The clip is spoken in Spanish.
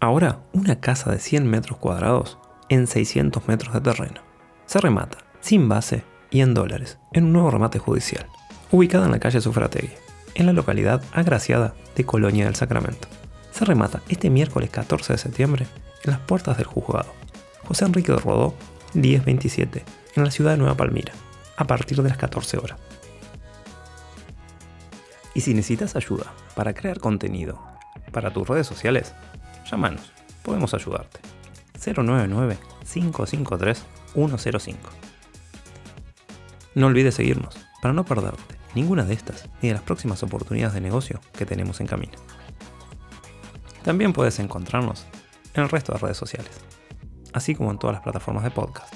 Ahora, una casa de 100 metros cuadrados en 600 metros de terreno. Se remata, sin base y en dólares, en un nuevo remate judicial, ubicado en la calle Sufrategui, en la localidad agraciada de Colonia del Sacramento. Se remata este miércoles 14 de septiembre en las puertas del juzgado. José Enrique de Rodó, 1027, en la ciudad de Nueva Palmira, a partir de las 14 horas. Y si necesitas ayuda para crear contenido para tus redes sociales, llámanos, podemos ayudarte. 099-553-105. No olvides seguirnos para no perderte ninguna de estas ni de las próximas oportunidades de negocio que tenemos en camino. También puedes encontrarnos en el resto de redes sociales, así como en todas las plataformas de podcast.